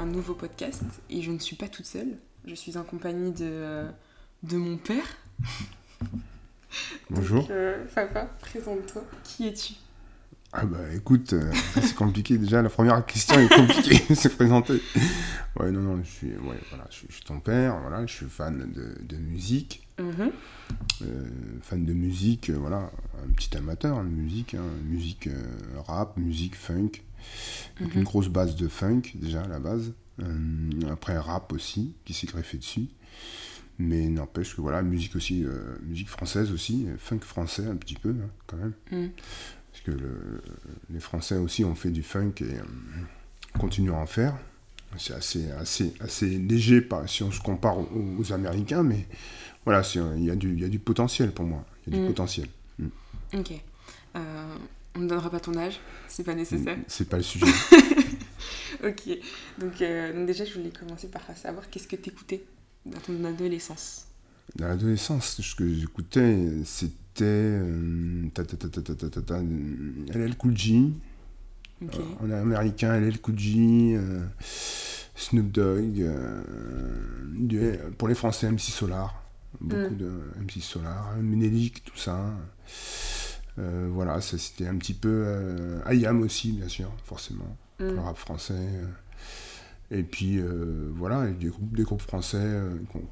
un nouveau podcast et je ne suis pas toute seule. Je suis en compagnie de, euh, de mon père. Bonjour. Donc, euh, papa, présente-toi. Qui es-tu? Ah bah écoute, euh, c'est compliqué déjà, la première question est compliquée, se présenter. Ouais, non, non, je suis, ouais, voilà, je, suis- je suis ton père, voilà, je suis fan de, de musique, Mhm. euh, fan de musique, voilà, un petit amateur de musique, hein, musique euh, rap, musique funk, donc Mhm. une grosse base de funk déjà à la base, Euh, après rap aussi, qui s'est greffé dessus. Mais n'empêche que voilà, musique aussi, euh, musique française aussi, euh, funk français un petit peu hein, quand même. Mm. Parce que le- les Français aussi ont fait du funk et euh, continuent à en faire. C'est assez, assez, assez léger si on se compare aux, aux Américains, mais voilà, il y, a du- il y a du potentiel pour moi. Il y a du Mm. potentiel. Ok. Euh, on ne donnera pas ton âge, c'est pas nécessaire. Mm, c'est pas le sujet. ok, euh, donc, déjà je voulais commencer par savoir qu'est-ce que t'écoutais dans ton adolescence Dans l'adolescence, ce que j'écoutais, c'était euh, LL euh, Cool J, on est américain, LL Cool J, Snoop Dogg, pour les Français MC Solar, beaucoup mm. de MC Solar, Ménélique, tout ça. Euh, voilà, ça, c'était un petit peu. Euh, IAM aussi, bien sûr, forcément. Mm. le rap français. euh, Et puis voilà, et des groupes, des groupes français qu'on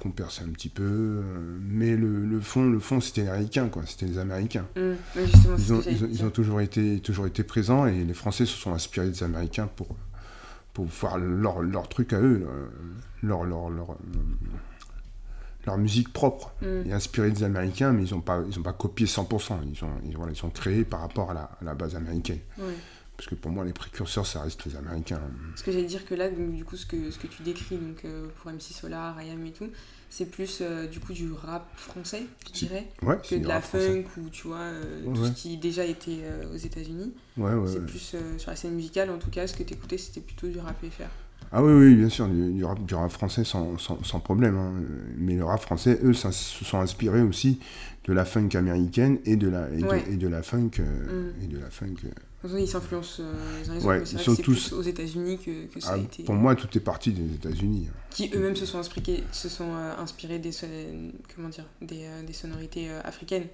qu'on perçait un petit peu. mais le, le fond, le fond c'était les Américains, quoi. C'était les Américains. Mm. Ils ont, ils ils toujours, été, toujours été présents et les Français se sont inspirés des Américains pour, pour faire leur, leur truc à eux, leur, leur, leur, leur, leur musique propre. Mm. Et inspirés des Américains, mais ils n'ont pas, ils ont pas copié 100%. Ils ont, ils, voilà, ils sont créés par rapport à la, à la base américaine. Ouais. Parce que pour moi, les précurseurs, ça reste les Américains. Parce que j'allais dire que là, donc, du coup, ce que, ce que tu décris donc, euh, pour MC Solar, IAM et tout, c'est plus euh, du coup du rap français, je dirais, Ouais, que de la français. funk ou tu vois, euh, Ouais, tout ce qui déjà était euh, aux États-Unis. Ouais, c'est plus sur la scène musicale, en tout cas, ce que t'écoutais, c'était plutôt du rap FR. Ah oui, oui, bien sûr, du, du rap, du rap français sans, sans, sans problème. hein. Mais le rap français, eux, ça, se sont inspirés aussi de la funk américaine et de la, et de, Ouais. et de la funk. euh, Mm. et de la funk euh. Toute façon, ils s'influencent euh, les uns les autres, Ouais, ils sont tous- aux États-Unis que, que ça Ah, a été. pour moi, tout est parti des États-Unis. hein. qui eux-mêmes se sont inspirés, se sont euh, inspirés des, comment dire, des, euh, des sonorités euh, africaines.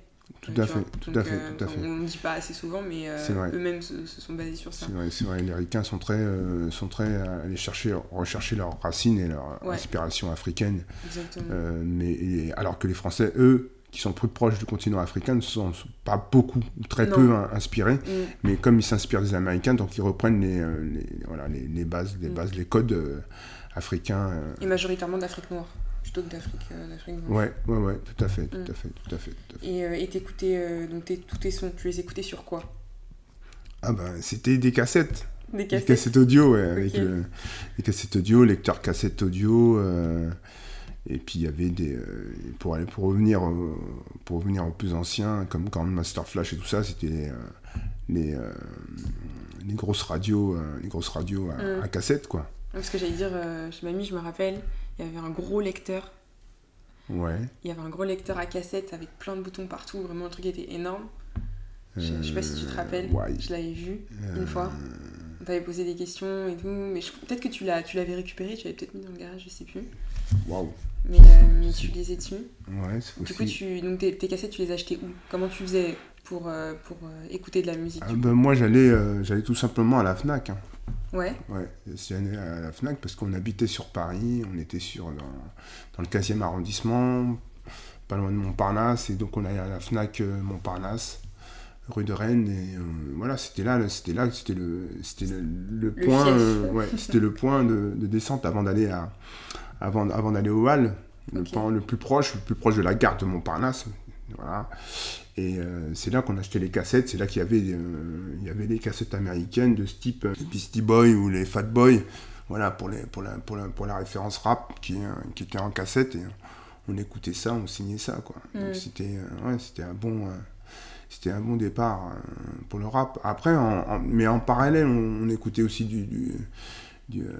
Tout Euh, à fait, vois. tout Donc, à fait, euh, tout à fait. On ne dit pas assez souvent, mais euh, eux-mêmes se, se sont basés sur ça. C'est vrai, c'est vrai, les Ricains sont très, euh, sont très à aller chercher, rechercher leurs racines et leur Ouais. inspiration africaine. Exactement. Euh, mais, et- alors que les Français, eux, qui sont plus proches du continent africain, ne sont sont pas beaucoup, ou très Non. peu hein, inspirés. Mm. Mais comme ils s'inspirent des Américains, donc ils reprennent les, euh, les, voilà, les, les bases, les Mm. bases, les codes euh, africains. euh. Et majoritairement d'Afrique noire, plutôt que d'Afrique euh, d'Afrique blanche. Ouais, ouais, ouais, tout à fait, tout Mm. à fait, tout à fait, tout à fait. Et euh, et t'écoutais, euh, donc tes- tous tes sons, tu les écoutais sur quoi? Ah ben, c'était des cassettes, Des des cassettes cassettes audio, ouais, avec Ok. le, les cassettes audio, lecteur cassette audio. euh, et puis il y avait des, euh, pour aller pour revenir, au- pour revenir aux plus anciens, comme quand Master Flash et tout ça, c'était les, euh, les, euh, grosses radios, euh, les grosses radios à, Mm. à cassette, quoi. Parce que j'allais dire, euh, chez mamie, je me rappelle, il y avait un gros lecteur. Ouais. Il y avait un gros lecteur à cassette avec plein de boutons partout, vraiment un truc était énorme. Je, je sais pas si tu te Euh, rappelles, ouais. je l'avais vu Euh, une fois. On t'avait posé des questions et tout, mais peut-être que tu l'as, tu l'avais récupéré, tu l'avais peut-être mis dans le garage, je sais plus. Waouh. Mais, euh, mais tu lisais dessus. Ouais, c'est Du coup, possible. tu, donc tes, tes cassettes, tu les achetais où? Comment tu faisais pour, euh, pour euh, écouter de la musique? Ah ben, moi, j'allais, j'allais tout simplement à la Fnac. hein. Ouais, Ouais, j'allais à la Fnac parce qu'on habitait sur Paris, on était sur dans, dans le 15e arrondissement, pas loin de Montparnasse, et donc on allait à la Fnac euh, Montparnasse, rue de Rennes, et euh, voilà, c'était là, le- c'était là, c'était le, c'était le, le Le point, euh, ouais, c'était le point de, de descente avant d'aller à, avant, avant d'aller au Hall, le Ok. point le plus proche, le plus proche de la gare de Montparnasse, voilà. Et euh, c'est là qu'on achetait les cassettes, c'est là qu'il y avait, euh, il y avait les cassettes américaines de ce type, euh, les Beastie Boys ou les Fat Boys, voilà, pour, les, pour, la, pour, la, pour la référence rap qui, euh, qui était en cassette, et on écoutait ça, on signait ça, quoi. Donc c'était euh, ouais, c'était un bon... euh, c'était un bon départ euh, pour le rap. Après, en- en- mais en parallèle, on, on écoutait aussi du, du, du, euh,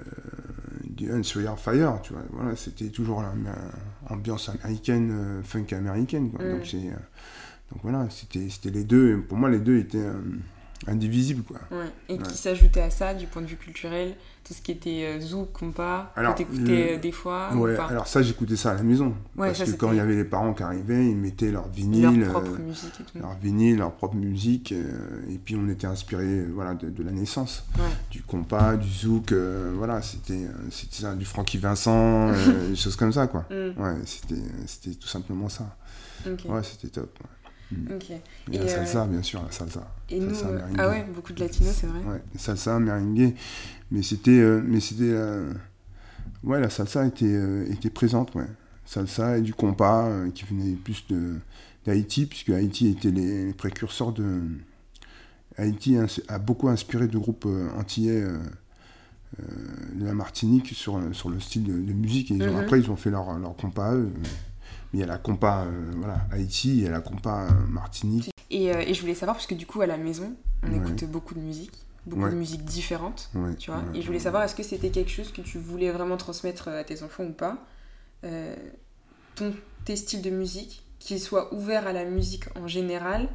du Fire, tu vois. Voilà, c'était toujours l'ambiance américaine, euh, funk américaine, quoi. Mm. Donc, c'est, euh, donc voilà, c'était les deux. Pour moi, les deux étaient, euh, indivisible, quoi. Ouais. Et Ouais. qui s'ajoutait à ça, du point de vue culturel, tout ce qui était euh, zouk, compas, Alors, que t'écoutais le- euh, des fois ouais, ou pas alors ça, j'écoutais ça à la maison. Ouais, parce ça, que quand il y avait les parents qui arrivaient, ils mettaient leur vinyle, Leur propre euh, musique et tout. leur vinyle, leur propre musique, euh, et puis on était inspiré voilà, de, de la naissance. Du compas, du zouk, euh, voilà, c'était ça, du Francky Vincent, des choses comme ça, quoi. Mm, Ouais, c'était tout simplement ça. Ouais, c'était top. Ok. Et, Et, la euh, salsa, bien sûr, la salsa. Et nous, Salsa, euh, ah ouais, beaucoup de latinos, c'est vrai. Ouais, salsa, merengue. Mais c'était. euh, mais c'était. euh, ouais, la salsa était, euh, était présente, ouais. Salsa et du compas euh, qui venait plus de d'Haïti, puisque Haïti était les, les précurseurs de. Haïti a beaucoup inspiré de groupes euh, antillais euh, euh, de la Martinique sur, sur le style de, de musique. Et ils ont- Mhm. après, ils ont fait leur, leur compas à eux. Mais il y a la compas euh, voilà, Haïti et la compas euh, Martinique. Et, euh, et je voulais savoir, parce que du coup, à la maison, on Ouais. écoute beaucoup de musique, beaucoup Ouais. de musique différente, Ouais, tu vois. et je voulais savoir, est-ce que c'était quelque chose que tu voulais vraiment transmettre à tes enfants ou pas Euh, ton, Tes styles de musique, qu'ils soient ouverts à la musique en général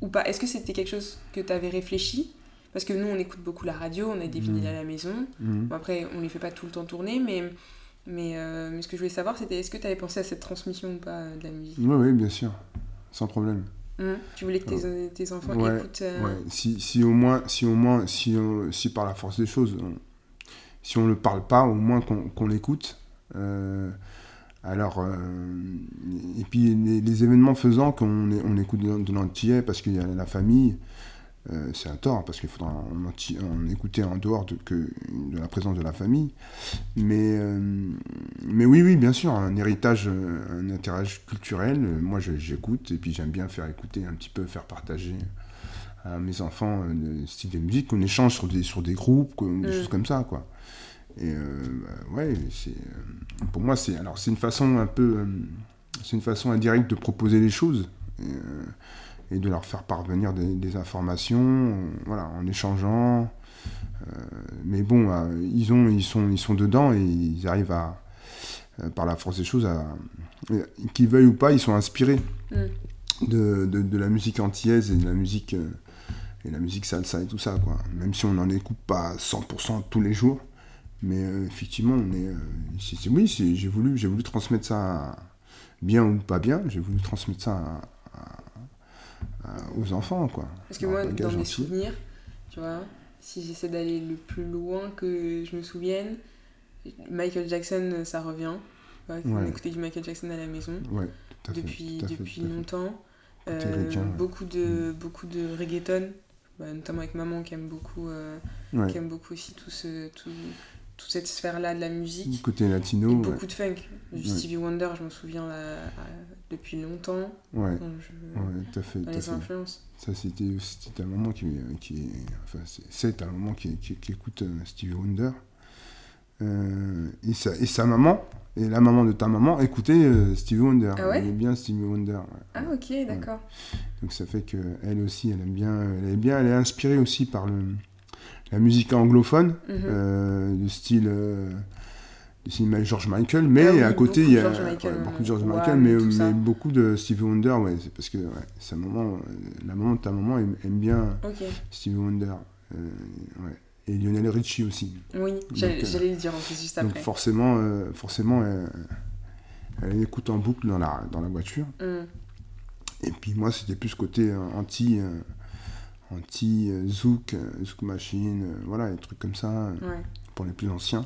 ou pas? Est-ce que c'était quelque chose que tu avais réfléchi? Parce que nous, on écoute beaucoup la radio, on a des vinyles Mhm. à la maison. Bon, après, on les fait pas tout le temps tourner, mais, mais, euh, mais ce que je voulais savoir, c'était est-ce que tu avais pensé à cette transmission ou pas euh, de la musique Oui, oui, bien sûr. Sans problème. Mhm. Tu voulais que tes, tes enfants Ouais, écoutent euh, Ouais, si, si au moins, si au moins, si, on- si par la force des choses, on- si on ne le parle pas, au moins qu'on qu'on l'écoute. Alors, et puis les, les événements faisant qu'on on écoute de, de l'antillais parce qu'il y a la famille, euh, c'est un tort parce qu'il faudra en, écouter en dehors de, que, de la présence de la famille. Mais, euh, mais oui, oui, bien sûr, un héritage, euh, un héritage culturel. Moi, j'écoute et puis j'aime bien faire écouter un petit peu, faire partager à mes enfants le style de musique, qu'on échange sur des, sur des groupes, quoi, des Mm. choses comme ça, quoi. Et euh, bah, ouais, c'est, pour moi, c'est, alors, c'est une façon un peu, c'est une façon indirecte de proposer les choses et, et de leur faire parvenir des, des informations, voilà, en échangeant. Euh, mais bon, euh, ils, ont, ils, sont, ils sont dedans et ils arrivent à, euh, par la force des choses, à, qu'ils veuillent ou pas, ils sont inspirés Mm. de, de, de la musique antillaise et de la musique, et la musique salsa et tout ça, quoi. Même si on n'en écoute pas 100% tous les jours. Mais euh, effectivement, on est, euh, oui, j'ai voulu, j'ai voulu transmettre ça, bien ou pas bien, j'ai voulu transmettre ça à- aux enfants, quoi. Parce que moi, dans mes souvenirs, tu vois, si j'essaie d'aller le plus loin que je me souvienne, Michael Jackson, ça revient. Ouais, On Ouais. écoutait du Michael Jackson à la maison Ouais, tout à fait. depuis, tout à fait, depuis tout à fait. longtemps. Euh, ricain, ouais. Mm. beaucoup, de, beaucoup de reggaeton, bah, notamment avec maman qui aime beaucoup, euh, qui aime beaucoup aussi tout ce, tout, toute cette sphère-là de la musique. Côté latino, Et beaucoup de funk. Du. Stevie Wonder, je m'en souviens depuis longtemps. Ouais, je- ouais, tout à fait. dans les fait. influences. Ça, c'était c'était un moment qui, qui enfin, c'est- c'est un moment qui, qui, qui écoute euh, Stevie Wonder. Euh, et, sa, et sa maman, et la maman de ta maman, écoutait euh, Stevie Wonder. Ah ouais Elle aimait bien Stevie Wonder. ouais. Ah ok, d'accord. Donc ça fait qu'elle aussi, elle aime bien, elle est bien, elle est inspirée aussi par le, la musique anglophone, euh, du style, du style George Michael, mais Ah oui, à côté il y a George Michael, ouais, beaucoup de George Michael, mais, mais beaucoup de Stevie Wonder, ouais, c'est parce que ouais, sa maman, euh, la maman de ta maman aime, aime bien Ok. Stevie Wonder, euh, ouais. et Lionel Richie aussi. Oui, j'allais euh, j'allais le dire en plus juste Donc après. forcément, euh, forcément, euh, elle écoute en boucle dans la, dans la voiture. Mm. Et puis moi, c'était plus côté euh, anti, anti zouk, zouk machine, voilà, des trucs comme ça pour les plus anciens.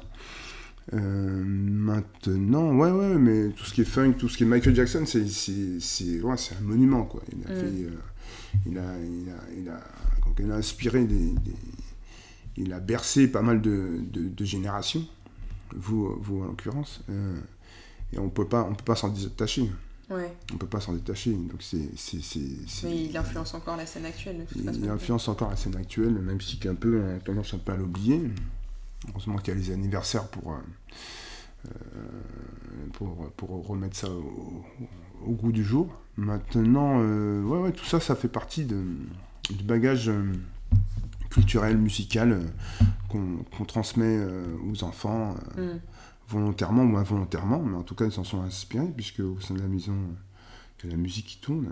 Euh, maintenant, ouais, ouais, mais tout ce qui est funk, tout ce qui est Michael Jackson, c'est, ouais, un monument, quoi. Il a Mm. fait, euh, il a, il a, il a, donc il a inspiré des, des- il a bercé pas mal de, de, de générations, vous, vous en l'occurrence, euh, et on peut pas, on peut pas s'en détacher. Ouais. On peut pas s'en détacher. Donc c'est, Mais il influence encore la scène actuelle de toute il- façon. il influence encore la scène actuelle, même si qu'un peu, on a tendance un peu à l'oublier. Heureusement qu'il y a les anniversaires pour, euh, euh, pour, pour remettre ça au, au goût du jour. Maintenant, euh, ouais, ouais, tout ça, ça fait partie de, du bagage culturel, musical qu'on, transmet aux enfants. Mm. volontairement ou involontairement, mais en tout cas ils s'en sont inspirés, puisque au sein de la maison, que la musique qui tourne.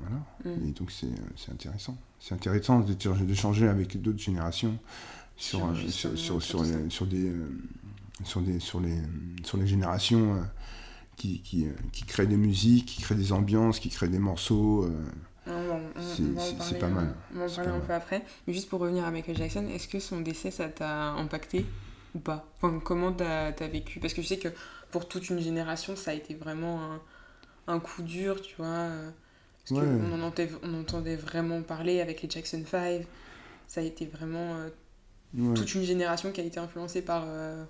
voilà. Mm. Et donc c'est intéressant. C'est intéressant d'échanger avec d'autres générations sur, Sur euh, justement, sur, sur, sur sur tout les, sur des, euh, sur, des, sur, les, sur les générations euh, qui, qui, euh, qui créent des musiques, qui créent des ambiances, qui créent des morceaux. euh, C'est- pas mal. euh, On va en parler un peu après. Mais juste pour revenir à Michael Jackson, est-ce que son décès, ça t'a impacté ou pas? Enfin, Comment t'as as vécu? Parce que je sais que pour toute une génération, ça a été vraiment un, un coup dur, tu vois. euh, Parce Ouais. qu'on en entendait, on entendait vraiment parler avec les Jackson 5. Ça a été vraiment euh, ouais. toute une génération qui a été influencée par, euh,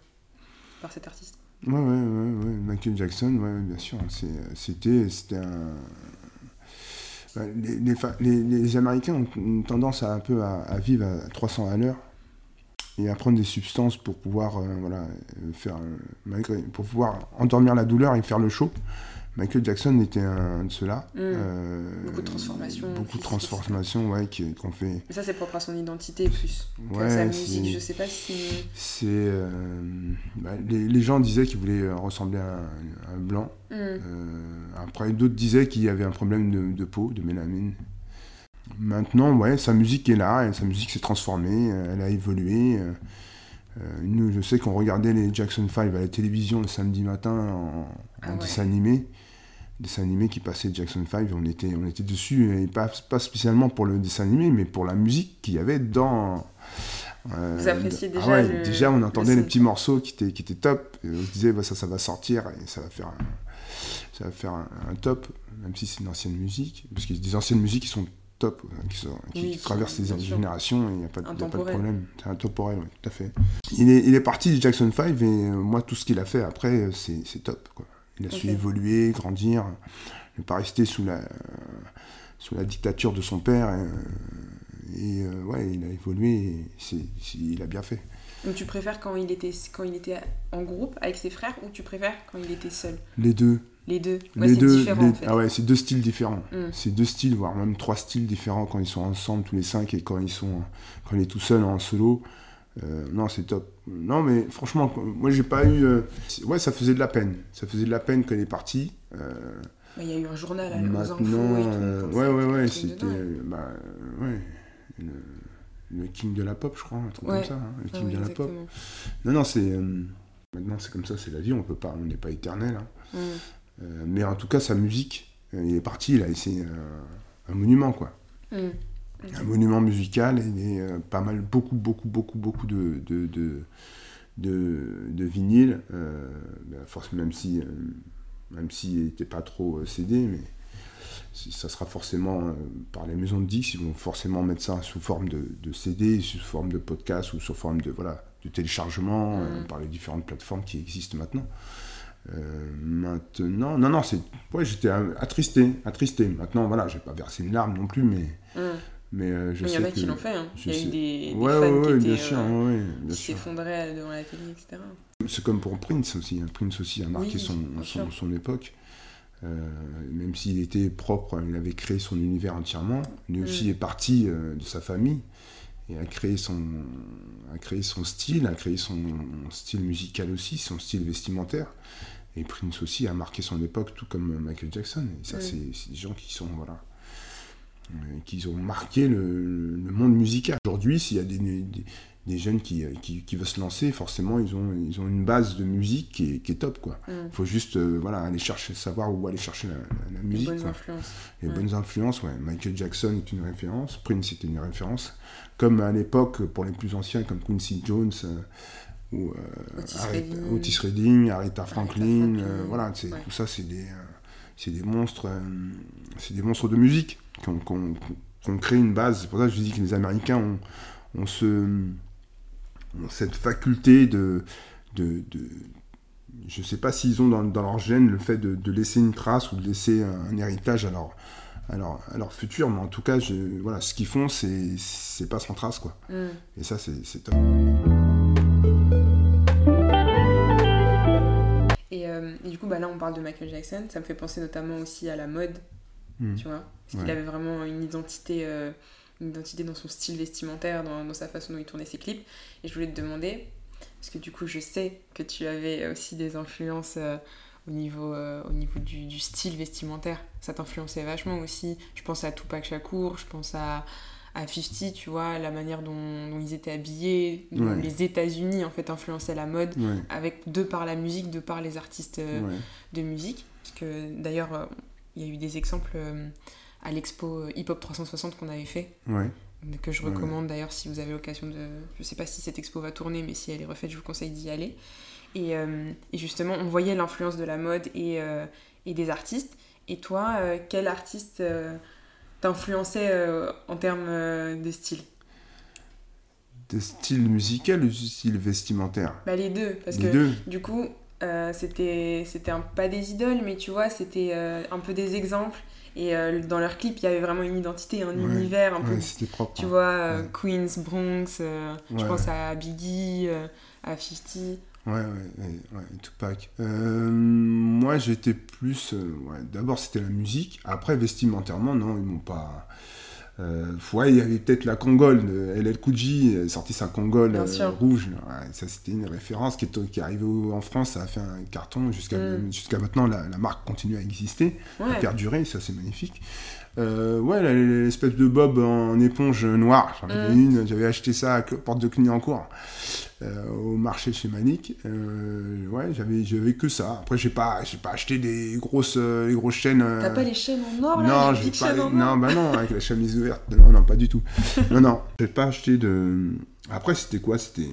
par cet artiste. Ouais, ouais, ouais, ouais. Michael Jackson, ouais, bien sûr. C'est- C'était c'était un. Les, les, fa- les- les Américains ont une tendance à un peu à, à vivre à 300 à l'heure et à prendre des substances pour pouvoir euh, voilà euh, faire euh, malgré pour pouvoir endormir la douleur et faire le show. Michael Jackson était un de ceux-là. Mm. Euh, Beaucoup de transformations Beaucoup de transformations, ouais, qui- qu'on fait. Mais ça, c'est propre à son identité plus. Ouais, sa musique, je sais pas si. C'est euh, bah, les, les gens disaient qu'il voulait euh, ressembler à un, un blanc. Euh, après, d'autres disaient qu'il y avait un problème de, de peau, de mélamine. Maintenant, ouais, sa musique est là, et sa musique s'est transformée, euh, elle a évolué. euh, euh, nous, je sais qu'on regardait les Jackson 5 à la télévision le samedi matin en, Ah en ouais. dessin animé. Dessin animé qui passait Jackson 5, on était, on était dessus, et pas, pas spécialement pour le dessin animé, mais pour la musique qu'il y avait dans. euh, Vous appréciez ah déjà ouais, le- déjà on le entendait les petits morceaux qui étaient, qui étaient top, et on se disait bah, ça, ça va sortir, et ça va faire un, ça va faire un, un top, même si c'est une ancienne musique, parce qu'il y a des anciennes musiques qui sont top, euh, qui, sont- qui Oui, qui- traversent les générations, il n'y a, pas y a pas de problème. C'est intemporel, oui, tout à fait. Il est, il est parti du Jackson 5, et euh, moi, tout ce qu'il a fait après, euh, c'est c'est top. Quoi. Il a su évoluer, grandir, n'est pas resté sous la, sous la dictature de son père, euh, et euh, ouais, il a évolué, et il a bien fait. Donc tu préfères quand il était quand il était en groupe avec ses frères ou tu préfères quand il était seul? Les deux, Les deux. Ouais, les c'est deux, différent les- en fait. ah ouais, c'est deux styles différents. Mm. C'est deux styles, voire même trois styles différents quand ils sont ensemble tous les cinq et quand ils sont quand il est tout seul en solo. Euh, non, c'est top. Non, mais franchement, moi j'ai pas eu. euh, ouais, ça faisait de la peine. Ça faisait de la peine il est parti. Euh, Il y a eu un journal à- aux infos maintenant, et tout. euh, comme ouais, ouais, ouais, c'était. Bah, ouais. Le, le king de la pop, je crois, un truc Ouais. comme ça. hein, le Ah king de la pop. Non, non, c'est. maintenant, c'est comme ça, c'est la vie, on peut pas, on n'est pas éternel. hein. Mm. Mais en tout cas, sa musique, il est parti, là, et c'est euh, un monument, quoi. Mm. Un monument musical, et euh, pas mal, beaucoup, beaucoup, beaucoup, beaucoup de, de, de, de, de vinyles, euh, ben, force, même si, euh, même s'il n'était pas trop euh, CD, mais ça sera forcément, par les maisons de disques, ils vont forcément mettre ça sous forme de, de CD, sous forme de podcast, ou sous forme de, voilà, de téléchargement, Mm. par les différentes plateformes qui existent maintenant. Euh, maintenant, non, non, c'est. Ouais, j'étais attristé, attristé. Maintenant, voilà, j'ai pas versé une larme non plus, mais, Mm. Mais euh, je Il y sais en a que. qui l'ont fait. hein. Il y a eu des, des Ouais, fans ouais, qui ouais, étaient, bien sûr, euh, ouais, ouais, qui sûr. s'effondraient devant la télé, etc. C'est comme pour Prince aussi. hein. Prince aussi a marqué Oui, son, son, son époque. Euh, même s'il était propre, il avait créé son univers entièrement. Lui aussi Mm. est parti de sa famille et a créé son, a créé son style, a créé son style musical aussi, son style vestimentaire. Et Prince aussi a marqué son époque, tout comme Michael Jackson. Et ça, Mm. c'est c'est des gens qui sont, voilà, euh, qui ont marqué le, le monde musical. Aujourd'hui, s'il y a des, des, des jeunes qui, qui, qui veulent se lancer, forcément, ils ont, ils ont une base de musique qui est, qui est top, quoi. Mm. Il faut juste euh, voilà, aller chercher, savoir où aller chercher la, la- la Les musique. bonnes quoi. influences. Les Ouais. bonnes influences, ouais. Michael Jackson est une référence, Prince était une référence. Comme à l'époque, pour les plus anciens, comme Quincy Jones, euh, ou euh, Otis Redding. Aretha Franklin, Franklin, euh, voilà, ouais. tout ça, c'est des, euh, c'est des monstres, euh, c'est des monstres de musique qui ont, qui ont- qui ont créé une base. C'est pour ça que je dis que les Américains ont, ont ce, ont cette faculté de, de, de- je sais pas s'ils ont dans, dans leur gène le fait de, de laisser une trace ou de laisser un, un héritage à leur, à leur, à leur futur, mais en tout cas, je, voilà, ce qu'ils font, c'est, pas sans trace, quoi. Mm. Et ça, c'est, c'est top. Parle de Michael Jackson. Ça me fait penser notamment aussi à la mode, Mm. tu vois. Parce qu'il avait vraiment une identité, euh, une identité dans son style vestimentaire, dans, dans sa façon dont il tournait ses clips. Et je voulais te demander, parce que du coup, je sais que tu avais aussi des influences euh, au niveau, au niveau du, du, style vestimentaire. Ça t'influençait vachement aussi. Je pense à Tupac Shakur, je pense à, à 50, tu vois, la manière dont, ils étaient habillés, dont les États-Unis en fait influençaient la mode, avec de par la musique, de par les artistes de musique. Parce que d'ailleurs, il y a eu des exemples à l'expo Hip Hop 360 qu'on avait fait. Que je recommande d'ailleurs si vous avez l'occasion de. Je sais pas si cette expo va tourner, mais si elle est refaite, je vous conseille d'y aller. Et, euh, et, justement, on voyait l'influence de la mode et, euh, et, des artistes. Et toi, euh, quel artiste t'influençait en termes de style De style musical ou de style vestimentaire bah, Les deux. Parce que du coup, c'était pas des idoles, mais tu vois, c'était un peu des exemples et euh, dans leur clip, il y avait vraiment une identité, un univers un peu. propre. Tu vois, euh, Queens, Bronx, euh, je pense à Biggie, à 50. Ouais, ouais, ouais, Tupac. moi, j'étais plus. D'abord, c'était la musique. Après, vestimentairement, non, ils m'ont pas. Euh, ouais, il y avait peut-être la Congole de LL Cool sorti sa Congole euh, rouge. ça, c'était une référence qui est, qui est arrivée en France, ça a fait un carton. Jusqu'à mm. jusqu'à maintenant, la, la, marque continue à exister, à perdurer, ça c'est magnifique. Euh, ouais, l'espèce de bob en éponge noire, j'en avais mm. une, j'avais acheté ça à Porte de Clignancourt, euh, au marché chez Manic. Euh, ouais, j'avais, j'avais que ça. Après, j'ai pas, j'ai pas acheté des grosses, les grosses chaînes. T'as pas les chaînes en or là Non, j'ai pas. non, bah non, avec la chemise ouverte. Non, non, pas du tout. non, non, j'ai pas acheté de. Après, c'était quoi? C'était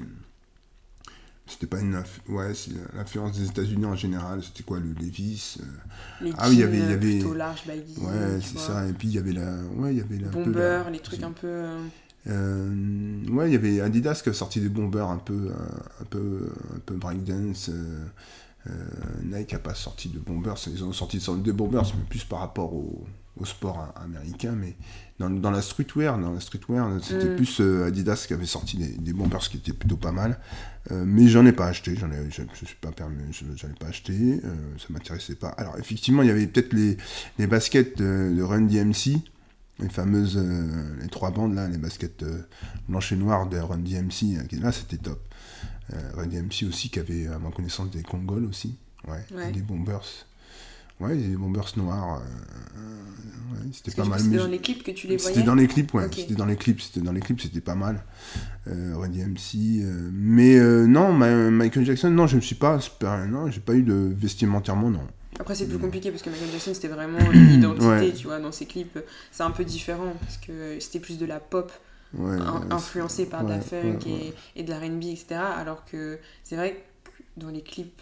c'était pas une ouais c'est l'influence des États-Unis en général. C'était quoi le Levis euh... ah oui il y avait il y avait plutôt large baggy ouais c'est ça. Et puis il y avait la ouais il y avait la bomber les trucs un peu euh, euh... ouais il y avait Adidas qui a sorti des bombers un peu un peu un peu breakdance euh, Nike a pas sorti de bombers. Ils ont sorti des bombers mais plus par rapport au, au sport américain mais dans, dans, la streetwear, dans la streetwear, c'était mm. plus euh, Adidas qui avait sorti des, des bombers qui étaient plutôt pas mal. Euh, mais j'en ai pas acheté, j'en ai, je, je suis pas permis, j'en ai pas acheté, euh, ça m'intéressait pas. Alors effectivement, il y avait peut-être les, les, baskets de, Run DMC, les fameuses, les trois bandes là, les baskets blanches et noires de Run DMC, là c'était top. Run DMC aussi qui avait à ma connaissance des Congols aussi, ouais, des bombers. Ouais, des bombers noirs. c'était pas mal. C'était dans les clips que tu les voyais C'était dans les clips, ouais. C'était dans les clips, c'était dans les clips, c'était pas mal. Euh, MC. Euh, mais euh, non, Michael Jackson, non, je me suis pas. Non, j'ai pas eu de vestimentairement, non. Après, c'est plus compliqué parce que Michael Jackson, c'était vraiment une identité, tu vois, dans ses clips. C'est un peu différent parce que c'était plus de la pop. influencée par de la funk et, et, de la RB, etc. Alors que c'est vrai dans les clips,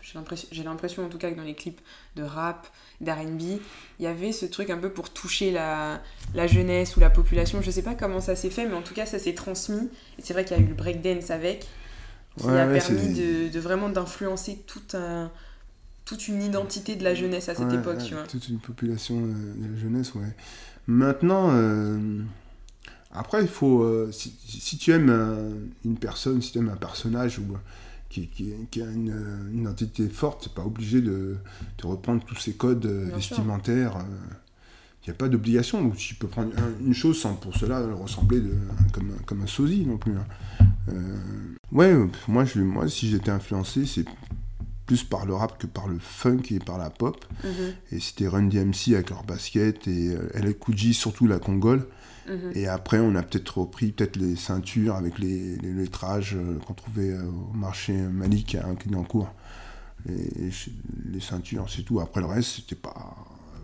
j'ai l'impression en tout cas que dans les clips de rap, d'R&B, il y avait ce truc un peu pour toucher la, la, jeunesse ou la population. Je sais pas comment ça s'est fait, mais en tout cas ça s'est transmis. Et c'est vrai qu'il y a eu le breakdance avec, qui a permis de, de, vraiment d'influencer tout un, toute une identité de la jeunesse à cette époque. Tu vois. Toute une population de la jeunesse, ouais. Maintenant, euh, après, il faut. Euh, si, si, tu aimes une personne, si tu aimes un personnage ou qui, qui, a une, une, identité forte, c'est pas obligé de, de, reprendre tous ces codes euh, vestimentaires. Il euh. n'y a pas d'obligation. Tu peux prendre une chose sans pour cela ressembler de, comme, comme un sosie non plus. Hein. Euh, ouais, moi, je, moi si j'étais influencé, c'est plus par le rap que par le funk et par la pop. Mm-hmm. Et c'était Run DMC avec leur basket et LL Cool surtout la Congole. Mhm. Et après, on a peut-être repris peut-être les ceintures avec les, les lettrages euh, qu'on trouvait euh, au marché Malik à Clignancourt. Les, les ceintures, c'est tout. Après le reste, c'était pas.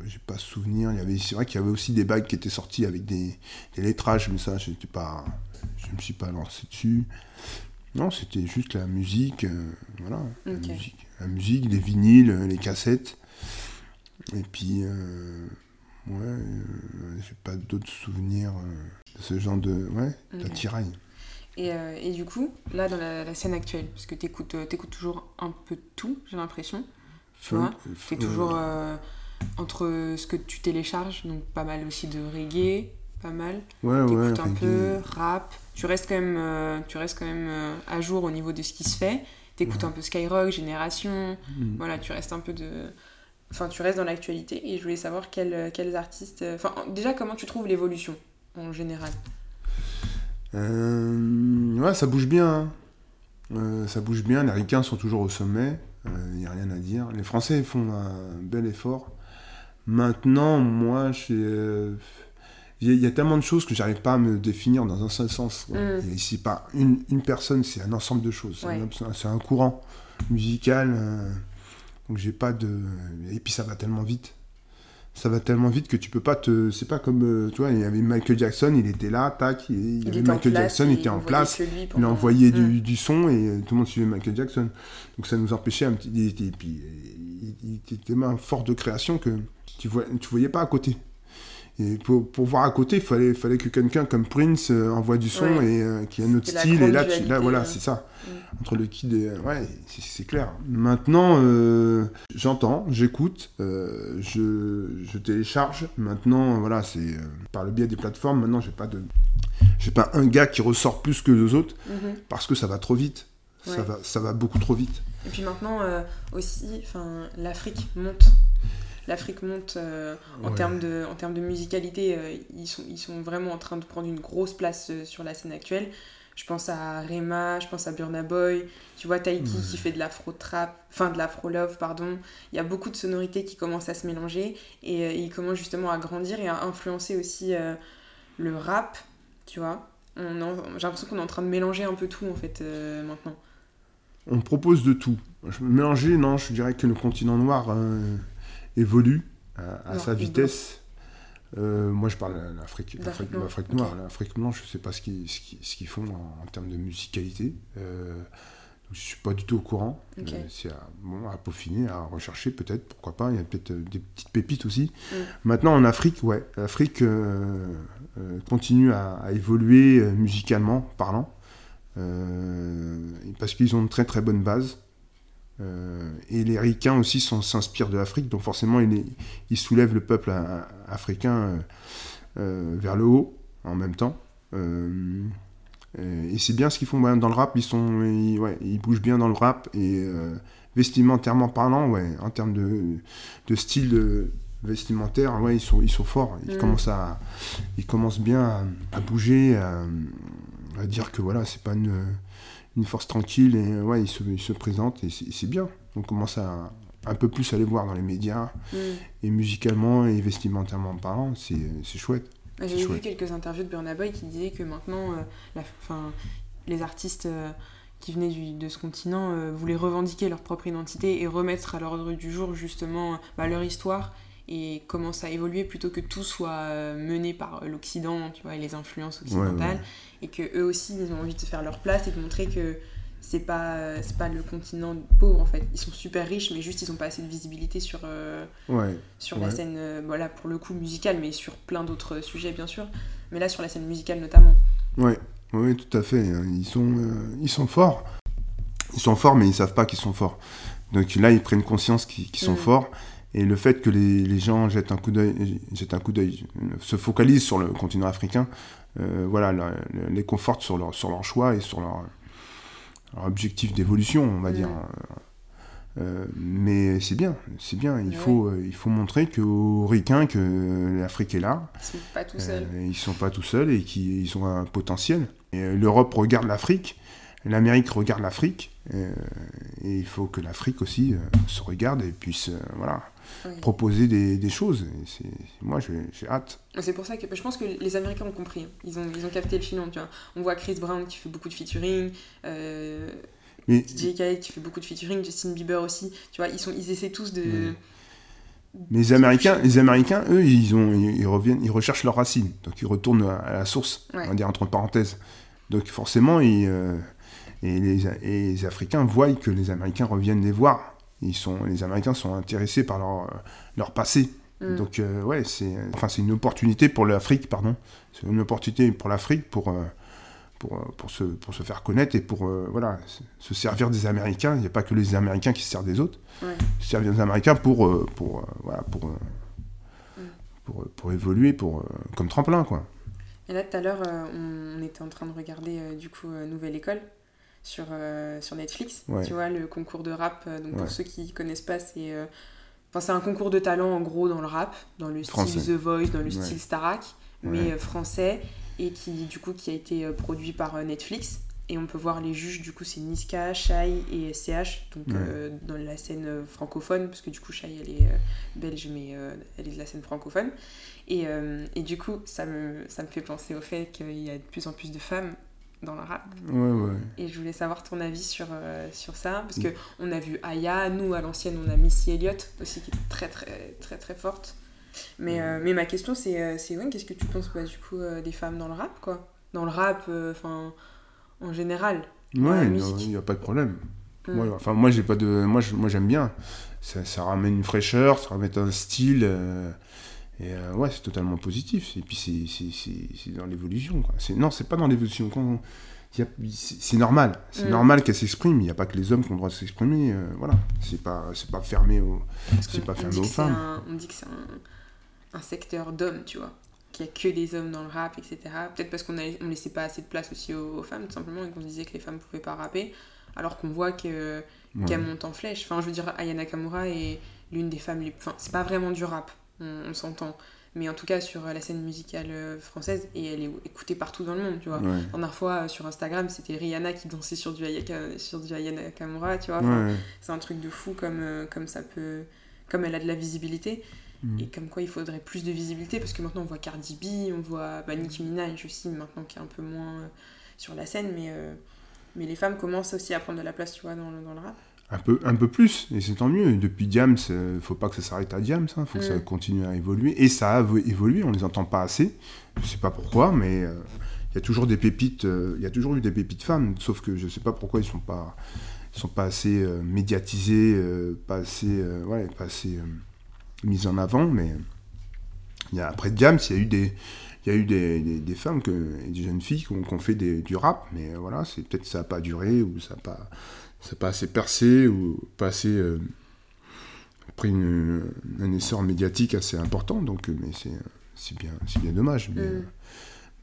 J'ai pas souvenir. Il y avait, c'est vrai qu'il y avait aussi des bagues qui étaient sorties avec des, des lettrages, mais ça, j'étais pas. Je me suis pas lancé dessus. Non, c'était juste la musique. Euh, voilà. La, musique, la musique, les vinyles, les cassettes. Et puis. Ouais, euh, j'ai pas d'autres souvenirs euh, de ce genre de. Ouais, d'attirail. Et, euh, et, du coup, là, dans la, scène actuelle, parce que tu écoutes, toujours un peu tout, j'ai l'impression. Tu vois toujours entre ce que tu télécharges, donc pas mal aussi de reggae, pas mal. Ouais, ouais. un peu, rap. Tu restes quand même, tu restes quand même à jour au niveau de ce qui se fait. T'écoutes écoutes un peu Skyrock, Génération. Mm. Voilà, tu restes un peu de enfin tu restes dans l'actualité et je voulais savoir quels, quels artistes enfin déjà comment tu trouves l'évolution en général? Euh, ouais ça bouge bien hein. euh, ça bouge bien les ricains sont toujours au sommet Il n'y a rien à dire. Les Français font un bel effort. Maintenant, moi, il y, a tellement de choses que j'arrive pas à me définir dans un seul sens. Mm. Ici, pas une, une personne, c'est un ensemble de choses. C'est un, courant musical. Euh, donc j'ai pas de. Et puis ça va tellement vite ça va tellement vite que tu peux pas te. C'est pas comme. Euh, tu vois, il y avait Michael Jackson, il était là, tac, il, y avait Michael Jackson, il était en place, il a envoyé du, mm. du, son et euh, tout le monde suivait Michael Jackson. Donc ça nous empêchait un petit. Et puis il était tellement fort de création que tu, vois, tu voyais pas à côté. Et pour, pour, voir à côté, il fallait, fallait que quelqu'un comme Prince euh, envoie du son et euh, qui a un autre style. Et là, tu, là voilà, c'est ça. Mm. Entre le kid et. Ouais, c'est clair. Maintenant, euh, j'entends, j'écoute, je, je, télécharge. Maintenant, voilà, c'est par le biais des plateformes. Maintenant, j'ai pas de. J'ai pas un gars qui ressort plus que deux autres mm-hmm. parce que ça va trop vite. Ça, va, ça va beaucoup trop vite. Et puis maintenant, aussi, l'Afrique monte l'Afrique monte euh, en, termes de, en termes de musicalité. Euh, ils, sont, ils sont vraiment en train de prendre une grosse place euh, sur la scène actuelle. Je pense à Rema, je pense à Burna Boy, tu vois Taiki qui fait de l'afro-trap, enfin de l'afro-love, pardon. Il y a beaucoup de sonorités qui commencent à se mélanger et ils commencent justement à grandir et à influencer aussi le rap, tu vois. J'ai l'impression qu'on est en train de mélanger un peu tout en fait maintenant. On propose de tout. Mélanger, non, je dirais que le continent noir évolue à, sa vitesse. Euh, moi, je parle de l'Afrique noire. L'Afrique blanche, je ne sais pas ce qu'ils font en, termes de musicalité. Euh, je ne suis pas du tout au courant. Euh, c'est à, bon, à peaufiner, à rechercher peut-être, pourquoi pas. Il y a peut-être des petites pépites aussi. Mm. Maintenant, en Afrique, ouais, l'Afrique continue à, à, évoluer musicalement parlant. parce qu'ils ont une très très bonne base. Euh, et les ricains aussi s'inspirent de l'Afrique, donc forcément ils, ils, soulèvent le peuple africain euh, euh, vers le haut en même temps. et c'est bien ce qu'ils font dans le rap, ils, sont, ouais, ils bougent bien dans le rap et vestimentairement parlant, ouais, en termes de, de style vestimentaire, ouais, ils sont, ils sont forts. Ils, mm. commencent, à, ils commencent bien à, bouger, à, à, dire que voilà, c'est pas une, une force tranquille et ouais, il se, il se présente et c'est bien. On commence à un peu plus aller voir dans les médias mm. et musicalement et vestimentairement parlant, c'est chouette. J'ai vu quelques interviews de Burna Boy qui disaient que maintenant, euh, la, fin, les artistes euh, qui venaient du, de ce continent euh, voulaient revendiquer leur propre identité et remettre à l'ordre du jour justement bah, leur histoire et commence à évoluer plutôt que tout soit euh, mené par euh, l'Occident, tu vois, et les influences occidentales, et que eux aussi ils ont envie de faire leur place et de montrer que c'est pas euh, c'est pas le continent pauvre en fait. Ils sont super riches, mais juste ils ont pas assez de visibilité sur sur la scène, voilà pour le coup musicale, mais sur plein d'autres sujets bien sûr, mais là sur la scène musicale notamment. Ouais, oui, tout à fait. Ils sont ils sont forts. Ils sont forts, mais ils savent pas qu'ils sont forts. Donc là, ils prennent conscience qu'ils sont mm. forts et le fait que les, gens jettent un coup d'œil, un coup d'œil, se focalisent sur le continent africain, euh, voilà, les conforte sur leur, sur leur choix et sur leur, objectif d'évolution, on va dire. Euh, mais c'est bien, c'est bien. Il, faut, euh, il faut montrer qu'aux Ricains que l'Afrique est là. Ils sont pas tout seuls. ils sont pas tout seuls et qu'ils ont un potentiel. L'Europe regarde l'Afrique, l'Amérique regarde l'Afrique. Et, il faut que l'Afrique aussi se regarde et puisse, voilà, proposer des, des choses. Et moi, j'ai hâte. C'est pour ça que je pense que les Américains ont compris. Ils, ont, ils ont capté le filon. Tu vois. On voit Chris Brown qui fait beaucoup de featuring. Euh, DJ Khaled qui fait beaucoup de featuring. Justin Bieber aussi. Tu vois, ils, sont, ils essaient tous de. Mais les Américains, les Américains, eux, ils, ont, ils, reviennent, ils recherchent leurs racines. Donc ils retournent à la source, on va dire entre parenthèses. Donc forcément, ils, euh, et, les, et, les, Africains voient que les Américains reviennent les voir ils sont, les Américains sont intéressés par leur, leur passé. Mm. Donc, euh, ouais, c'est enfin, une opportunité pour l'Afrique, pardon. C'est une opportunité pour l'Afrique pour, euh, pour, euh, pour, se, pour se faire connaître et pour voilà, se servir des Américains. Il n'y a pas que les Américains qui se servent des autres. Ouais. Se servir des Américains pour, pour, voilà, pour, mm. pour, pour, évoluer pour, comme tremplin, quoi. Et là, tout à l'heure, on était en train de regarder, du coup, Nouvelle École sur, euh, sur Netflix. Tu vois, le concours de rap. Euh, donc pour ceux qui connaissent pas, c'est euh, c'est un concours de talent en gros dans le rap, dans le style The Voice, dans le style Starak, mais français et qui du coup qui a été produit par Netflix. Et on peut voir les juges, du coup, c'est Niska, Shai et SCH, donc euh, dans la scène francophone, parce que du coup, Shai, elle est belge, mais elle est de la scène francophone. Et, et du coup, ça me, ça me fait penser au fait qu'il y a de plus en plus de femmes dans le rap. Ouais, ouais. Et je voulais savoir ton avis sur, euh, sur ça, parce Mm. que on a vu Aya, nous, à l'ancienne, on a Missy Elliott, aussi, qui est très, très, très, très forte. Mais, euh, mais ma question, c'est, euh, c'est ouais, qu'est-ce que tu penses, bah, du coup, euh, des femmes dans le rap, quoi? Dans le rap, enfin, en général. Ouais, il n'y a pas de problème. Mm. Moi, enfin, moi, j'ai pas de, moi, je- moi, j'aime bien. Ça, ça ramène une fraîcheur, ça ramène un style. Et euh, ouais, c'est totalement positif. Et puis c'est, dans l'évolution. Non, c'est pas dans l'évolution. C'est, normal. C'est Mm. normal qu'elle s'exprime. Il n'y a pas que les hommes qui ont le droit de s'exprimer. euh, voilà. C'est pas, pas fermé aux. Pas fermé aux femmes. un- on dit que c'est un, un secteur d'hommes, tu vois. Qu'il n'y a que des hommes dans le rap, etc. Peut-être parce qu'on ne laissait pas assez de place aussi aux, aux femmes, tout simplement, et qu'on se disait que les femmes ne pouvaient pas rapper, alors qu'on voit que, Ouais. qu'elles montent en flèche. Enfin, je veux dire, Aya Nakamura est l'une des femmes les Enfin, c'est pas vraiment du rap, on, on s'entend. Mais en tout cas, sur la scène musicale euh, française, et elle est écoutée partout dans le monde, tu vois. Ouais. La dernière fois, euh, sur Instagram, c'était Rihanna qui dansait sur du Aya, sur du Aya Nakamura, tu vois. Enfin, Ouais. c'est un truc de fou comme, euh, comme ça peut. Comme elle a de la visibilité. Mm. Et comme quoi il faudrait plus de visibilité parce que maintenant on voit Cardi B, on voit bah, Nicki Minaj aussi maintenant qui est un peu moins euh, sur la scène, mais, euh, mais les femmes commencent aussi à prendre de la place, tu vois, dans le, dans le rap. Un peu, un peu plus, et c'est tant mieux. Depuis Diams, euh, faut pas que ça s'arrête à Diams, il faut que ça Mm. continue à évoluer. Et ça a évo- évolué, on les entend pas assez. Je sais pas pourquoi, mais euh, il y a toujours des pépites, euh, il y a toujours eu des pépites femmes, sauf que je sais pas pourquoi ils sont pas, ils sont pas assez euh, médiatisés, pas assez, ouais, pas assez mis en avant. Mais il y a, après Diams, il y a eu des, il y a eu des, des- des femmes, que, et des jeunes filles qui ont, fait des- du rap, mais voilà, c'est peut-être que ça n'a pas duré ou ça n'a pas, a pas assez percé ou pas assez euh, pris une- un essor médiatique assez important. Donc, euh, mais c'est, c'est bien, c'est bien dommage. Mais, Mm. euh,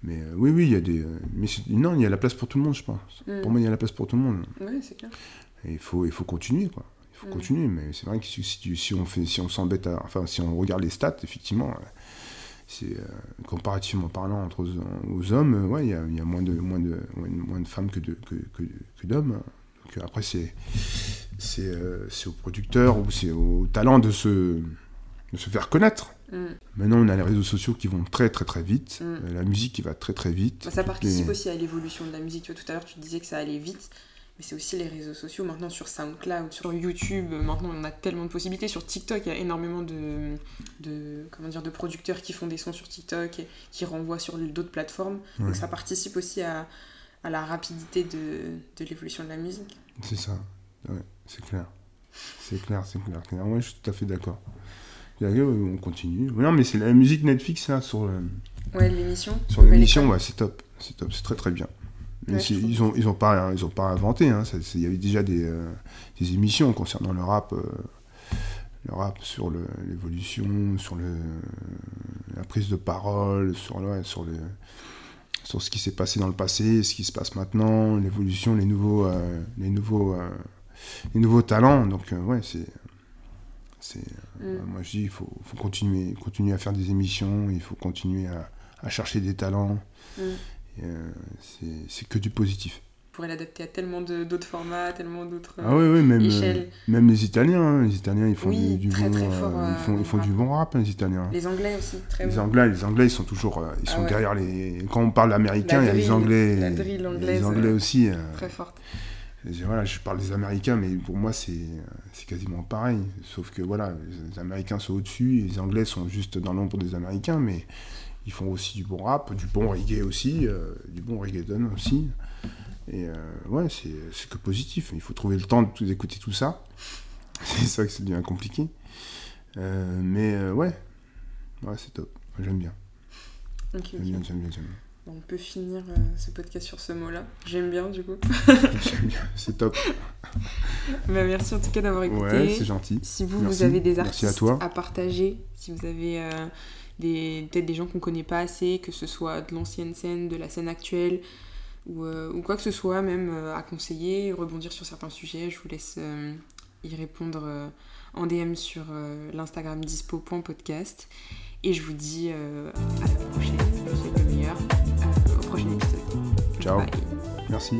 mais euh, oui, oui, il y a des, euh, mais c'est- non, il y a la place pour tout le monde, je pense. Mm. Pour moi, il y a la place pour tout le monde. Ouais, c'est clair. Et il faut, il faut continuer, quoi. Il faut Mm. continuer, mais c'est vrai que si, si on fait, si on s'embête, enfin, si on regarde les stats, effectivement, euh, c'est euh, comparativement parlant entre aux, aux hommes, euh, ouais, il y y a moins de, moins de, moins de- moins de femmes que de, que, que, que d'hommes. Donc euh, après, c'est, c'est, euh, c'est aux producteurs ou c'est au talent de se, de se faire connaître. Mm. Maintenant, on a les réseaux sociaux qui vont très, très, très vite. Mm. Euh, la musique qui va très, très vite. Bah, ça participe aussi à l'évolution de la musique. Tu vois, tout à l'heure, tu disais que ça allait vite. Mais c'est aussi les réseaux sociaux. Maintenant, sur SoundCloud, sur YouTube, euh, maintenant, on a tellement de possibilités. Sur TikTok, il y a énormément de, de, comment dire, de producteurs qui font des sons sur TikTok et qui renvoient sur d'autres plateformes. Ouais. Donc ça participe aussi à, à la rapidité de, de l'évolution de la musique. C'est ça, ouais, c'est clair. C'est clair, c'est clair. clair. Ouais, je suis tout à fait d'accord. On continue. Non, mais c'est la musique Netflix, là, sur, le- Ouais, l'émission. sur l'émission, ouais, c'est top. C'est top, c'est très très bien. Mais Ouais, ils ont ils ont pas ils ont pas inventé. Hein. Il y avait déjà des, euh, des émissions concernant le rap, euh, le rap sur l'évolution, sur le, la prise de parole, sur le, sur le sur ce qui s'est passé dans le passé, ce qui se passe maintenant, l'évolution, les nouveaux euh, les nouveaux euh, les nouveaux talents. Donc euh, ouais, c'est c'est Mm. moi je dis il faut, faut continuer continuer à faire des émissions, il faut continuer à, à chercher des talents. Mm. C'est que du positif. On pourrait l'adapter à tellement d'autres formats, tellement d'autres Ah oui, oui, même, échelles. euh, même les Italiens, hein, les Italiens, ils font Oui, du, du très, bon, très euh, fort, euh, ils font, ils font rap. du bon rap, hein, les Italiens. Les Anglais aussi, très Les bon. Anglais, les Anglais, ils sont toujours, euh, ils Ah sont ouais. derrière les. Quand on parle américain, il y a les Anglais, la drill et les anglaise, Anglais euh, aussi. euh, Très forte. je- voilà, je parle des Américains, mais pour moi, c'est, quasiment pareil. Sauf que voilà, les Américains sont au-dessus, les Anglais sont juste dans l'ombre des Américains, mais ils font aussi du bon rap, du bon reggae aussi, euh, du bon reggaeton aussi. Et euh, ouais, c'est, c'est que positif. Il faut trouver le temps d'écouter tout ça. C'est ça que ça devient compliqué. Euh, mais euh, ouais, ouais, c'est top. J'aime bien. J'aime bien, j'aime bien, j'aime on peut finir euh, ce podcast sur ce mot-là. J'aime bien, du coup. J'aime bien. C'est top. Bah, merci en tout cas d'avoir écouté. Ouais, c'est gentil. Si vous, Merci. vous avez des artistes à toi. partager, si vous avez des, peut-être des gens qu'on connaît pas assez, que ce soit de l'ancienne scène, de la scène actuelle, ou, euh, ou quoi que ce soit, même euh, à conseiller, rebondir sur certains sujets, je vous laisse euh, y répondre en DM sur l'Instagram dispo.podcast. Et je vous dis à la prochaine, je vous souhaite le meilleur, au prochain épisode. Ciao. Bye. Merci.